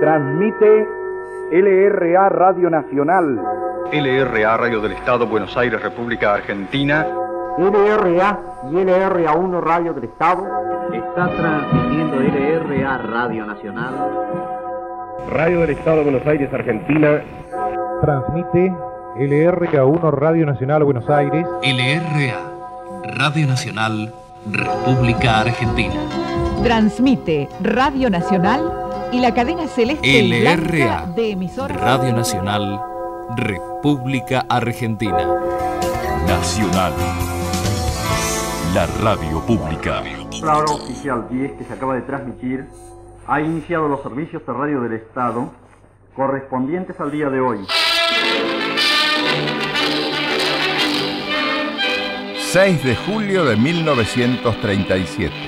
Transmite LRA Radio Nacional. LRA Radio del Estado, Buenos Aires, República Argentina. LRA y LRA1 Radio del Estado. Está transmitiendo LRA Radio Nacional. Radio del Estado, Buenos Aires, Argentina. Transmite LRA1 Radio Nacional, Buenos Aires. LRA Radio Nacional, República Argentina. Transmite Radio Nacional y la cadena celeste y LRA de emisoras Radio Nacional, República Argentina. Nacional. La radio pública. La hora oficial 10 que se acaba de transmitir ha iniciado los servicios de radio del Estado correspondientes al día de hoy. 6 de julio de 1937.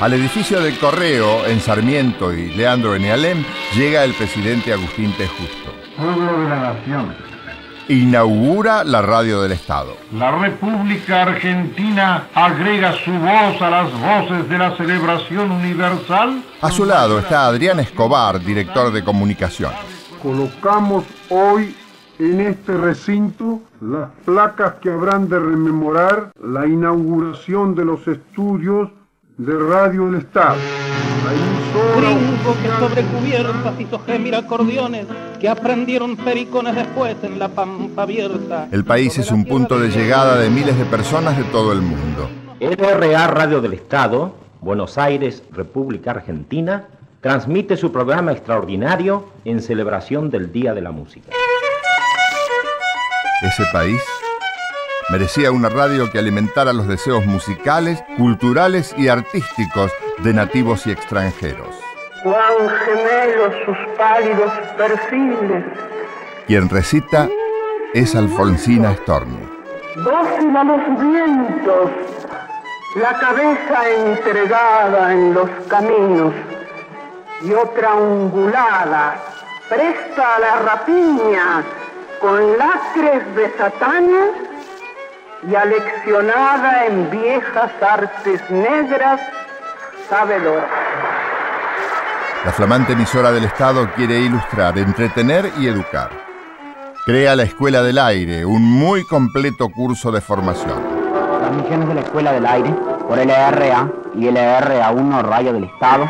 Al edificio del Correo, en Sarmiento y Leandro en Alem, llega el presidente Agustín T. Justo. Pueblo de la Nación. Inaugura la radio del Estado. La República Argentina agrega su voz a las voces de la celebración universal. A su lado está Adrián Escobar, director de comunicaciones. Colocamos hoy en este recinto las placas que habrán de rememorar la inauguración de los estudios de Radio del Estado. La emisora Gringo que sobre cubiertas hizo gemir acordeones que aprendieron pericones después en la pampa abierta. El país es un punto de llegada de miles de personas de todo el mundo. LRA Radio del Estado, Buenos Aires, República Argentina, transmite su programa extraordinario en celebración del Día de la Música. Ese país merecía una radio que alimentara los deseos musicales, culturales y artísticos de nativos y extranjeros. Cuán gemelos sus pálidos perfiles, Quien recita es Alfonsina Storni. dócil a los vientos, la cabeza entregada en los caminos y otra ungulada, presta a la rapiña, con lacres de satana y aleccionada en viejas artes negras, sabedora. La flamante emisora del Estado quiere ilustrar, entretener y educar. Crea la Escuela del Aire, un muy completo curso de formación. Transmisiones de la Escuela del Aire por LRA y LRA1 Radio del Estado.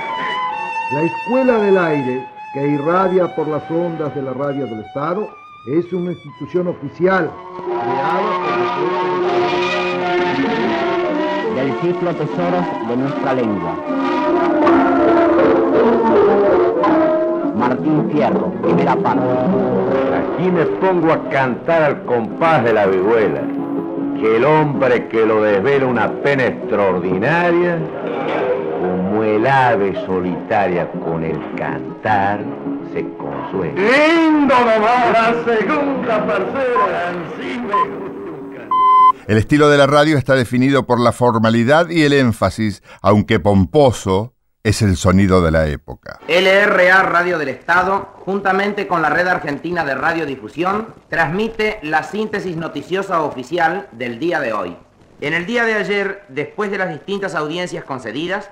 La Escuela del Aire, que irradia por las ondas de la radio del Estado, es una institución oficial Del ciclo Tesoros de nuestra lengua. Martín Fierro, primera parte. Aquí me pongo a cantar al compás de la vihuela, que el hombre que lo desvela una pena extraordinaria, como el ave solitaria con el cantar, se consuela. ¡Lindo nomás! La segunda parcera. Sí me gusta un can- El estilo de la radio está definido por la formalidad y el énfasis, aunque pomposo, es el sonido de la época. LRA Radio del Estado, juntamente con la Red Argentina de Radiodifusión, transmite la síntesis noticiosa oficial del día de hoy. En el día de ayer, después de las distintas audiencias concedidas,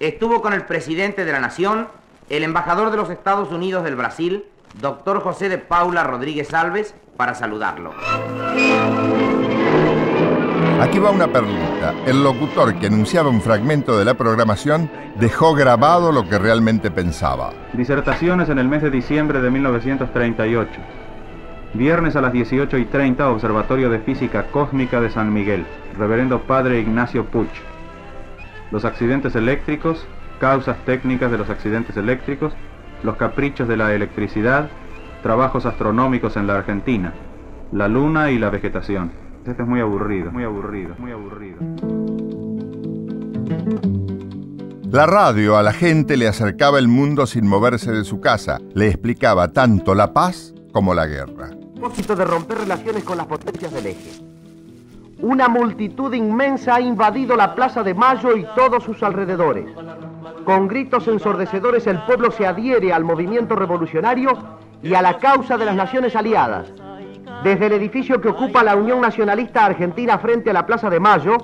estuvo con el presidente de la Nación, el embajador de los Estados Unidos del Brasil, doctor José de Paula Rodríguez Alves, para saludarlo. Aquí va una perlita. El locutor que anunciaba un fragmento de la programación dejó grabado lo que realmente pensaba. Disertaciones en el mes de diciembre de 1938. Viernes a las 18 y 30, Observatorio de Física Cósmica de San Miguel. Reverendo Padre Ignacio Puch. Los accidentes eléctricos, causas técnicas de los accidentes eléctricos, los caprichos de la electricidad, trabajos astronómicos en la Argentina, la luna y la vegetación. Este es muy aburrido, muy aburrido, muy aburrido. La radio a la gente le acercaba el mundo sin moverse de su casa. Le explicaba tanto la paz como la guerra. propósito de romper relaciones con las potencias del eje. Una multitud inmensa ha invadido la Plaza de Mayo y todos sus alrededores. Con gritos ensordecedores el pueblo se adhiere al movimiento revolucionario y a la causa de las naciones aliadas. Desde el edificio que ocupa la Unión Nacionalista Argentina frente a la Plaza de Mayo,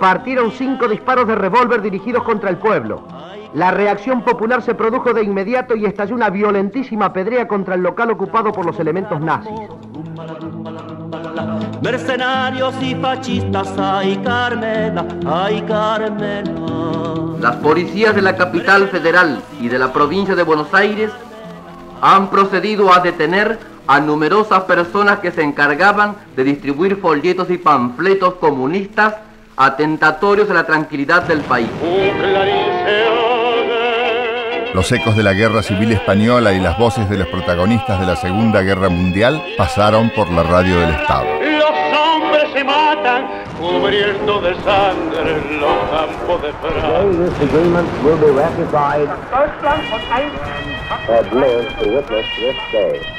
partieron cinco disparos de revólver dirigidos contra el pueblo. La reacción popular se produjo de inmediato y estalló una violentísima pedrea contra el local ocupado por los elementos nazis. Mercenarios y fascistas, ay Carmela, ay Carmela. Las policías de la capital federal y de la provincia de Buenos Aires han procedido a detener a numerosas personas que se encargaban de distribuir folletos y panfletos comunistas atentatorios a la tranquilidad del país. Los ecos de la Guerra Civil Española y las voces de los protagonistas de la Segunda Guerra Mundial pasaron por la radio del Estado. Se matan cubriendo de sangre los campos de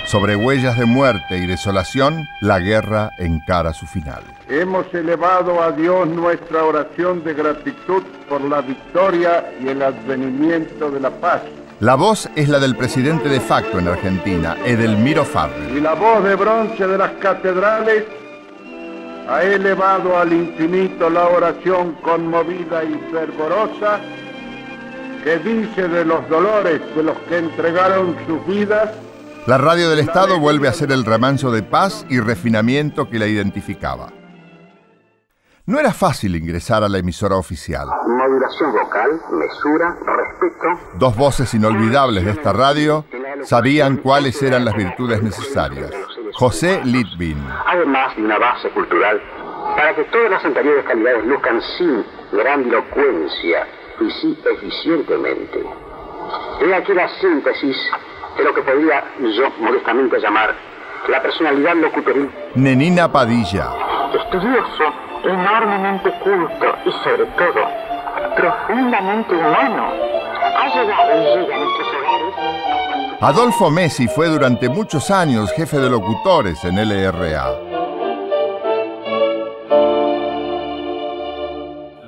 Sobre huellas de muerte y desolación, la guerra encara su final. Hemos elevado a Dios nuestra oración de gratitud por la victoria y el advenimiento de la paz. La voz es la del presidente de facto en Argentina, Edelmiro Farrell. Y la voz de bronce de las catedrales ha elevado al infinito la oración conmovida y fervorosa que dice de los dolores de los que entregaron sus vidas. La radio del Estado vuelve a ser el remanso de paz y refinamiento que la identificaba. No era fácil ingresar a la emisora oficial. Modulación vocal, mesura, respeto. Dos voces inolvidables de esta radio sabían cuáles eran las virtudes necesarias. José Litvin. Además de una base cultural para que todas las anteriores calidades luzcan sin grandilocuencia y sí eficientemente. He aquí la síntesis de lo que podría yo modestamente llamar la personalidad locutoril. Nenina Padilla. Estudioso, enormemente culto y sobre todo profundamente humano. Ha llegado y llega a nuestros hogares. Adolfo Messi fue durante muchos años jefe de locutores en LRA.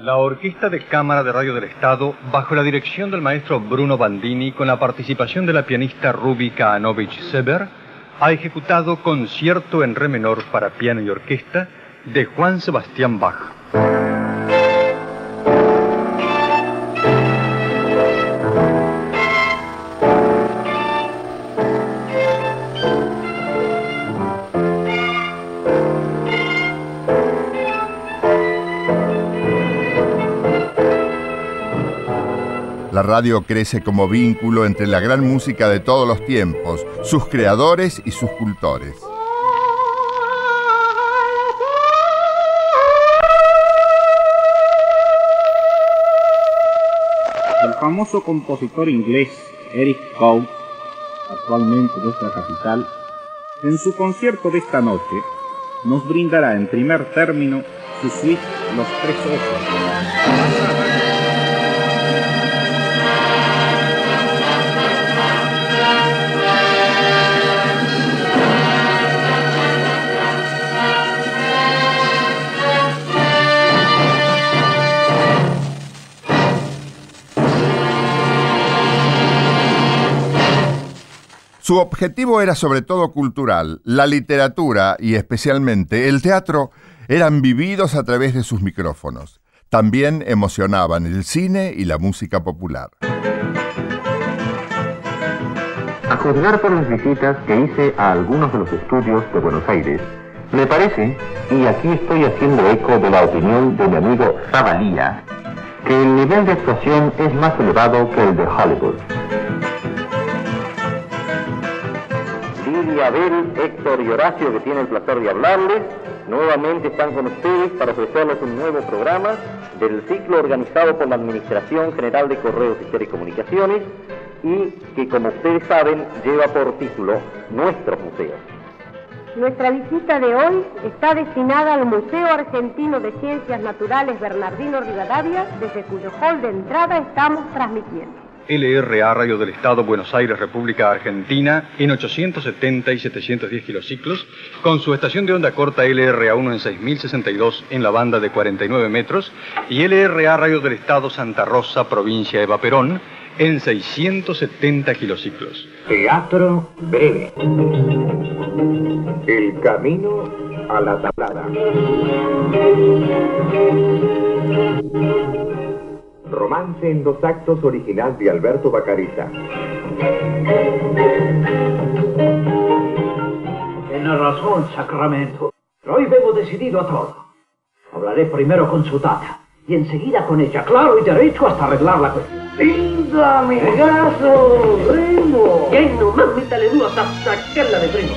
La Orquesta de Cámara de Radio del Estado, bajo la dirección del maestro Bruno Bandini, con la participación de la pianista Ruby Kahanovich Seber, ha ejecutado concierto en re menor para piano y orquesta de Juan Sebastián Bach. La radio crece como vínculo entre la gran música de todos los tiempos, sus creadores y sus cultores. El famoso compositor inglés Eric Coe, actualmente nuestra capital, en su concierto de esta noche nos brindará en primer término su suite Los Tres Ojos. Su objetivo era sobre todo cultural. La literatura y especialmente el teatro eran vividos a través de sus micrófonos. También emocionaban el cine y la música popular. A juzgar por las visitas que hice a algunos de los estudios de Buenos Aires, me parece, y aquí estoy haciendo eco de la opinión de mi amigo Zavalía, que el nivel de actuación es más elevado que el de Hollywood. Lidia, Abel, Héctor y Horacio, que tienen el placer de hablarles, nuevamente están con ustedes para ofrecerles un nuevo programa del ciclo organizado por la Administración General de Correos y Telecomunicaciones y que, como ustedes saben, lleva por título Nuestros Museos. Nuestra visita de hoy está destinada al Museo Argentino de Ciencias Naturales Bernardino Rivadavia, desde cuyo hall de entrada estamos transmitiendo. LRA Radio del Estado, Buenos Aires, República Argentina, en 870 y 710 kilociclos, con su estación de onda corta LRA1 en 6062 en la banda de 49 metros, y LRA Radio del Estado, Santa Rosa, provincia de Vaperón, en 670 kilociclos. Teatro breve. El camino a la tablada. Romance en dos actos original de Alberto Bacariza. Tiene razón, Sacramento. Pero hoy vengo decidido a todo. Hablaré primero con su tata y enseguida con ella, claro y derecho, hasta arreglar la cuestión. ¡Linda, amigazo! ¡Primo! ¿Quién nomás métale duro hasta sacarla de primo?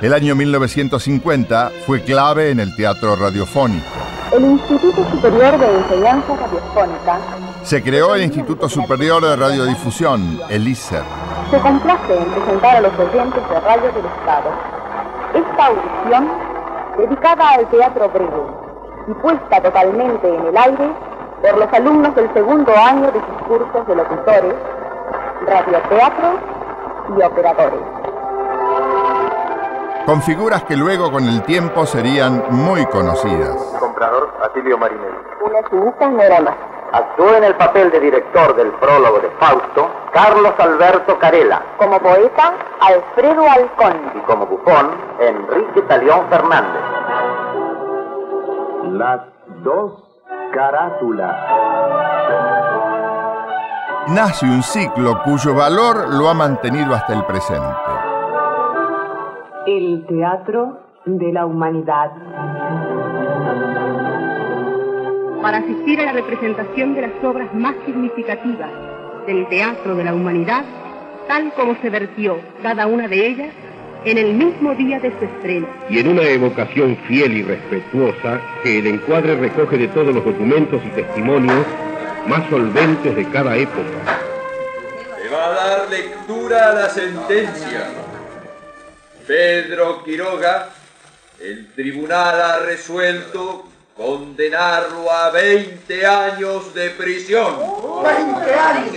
El año 1950 fue clave en el teatro radiofónico. El Instituto Superior de Enseñanza Radiofónica Se creó el Instituto Superior de Radiodifusión, el ISER. se complace en presentar a los oyentes de Radio del Estado esta audición dedicada al teatro breve y puesta totalmente en el aire por los alumnos del segundo año de sus cursos de locutores, radioteatro y operadores. Con figuras que luego con el tiempo serían muy conocidas. Atilio Marinelli. Una estilista no era más. Actuó en el papel de director del prólogo de Fausto, Carlos Alberto Carela. Como poeta, Alfredo Alcón. Y como bufón, Enrique Talión Fernández. Las dos carátulas. Nace un ciclo cuyo valor lo ha mantenido hasta el presente. El teatro de la humanidad. Para asistir a la representación de las obras más significativas del teatro de la humanidad, tal como se vertió cada una de ellas en el mismo día de su estreno. y en una evocación fiel y respetuosa que el encuadre recoge de todos los documentos y testimonios más solventes de cada época. Se va a dar lectura a la sentencia. Pedro Quiroga, el tribunal ha resuelto condenarlo a 20 años de prisión. 20 años,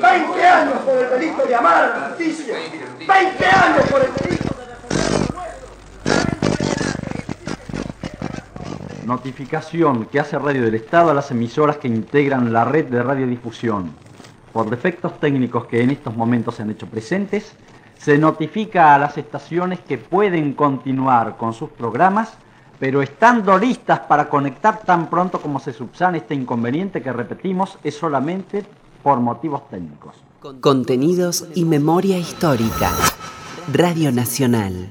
20 años por el delito de amar a la justicia, 20 años por el delito Notificación que hace Radio del Estado a las emisoras que integran la red de radiodifusión. Por defectos técnicos que en estos momentos se han hecho presentes, se notifica a las estaciones que pueden continuar con sus programas, pero estando listas para conectar tan pronto como se subsane este inconveniente que repetimos es solamente por motivos técnicos. Contenidos y memoria histórica. Radio Nacional.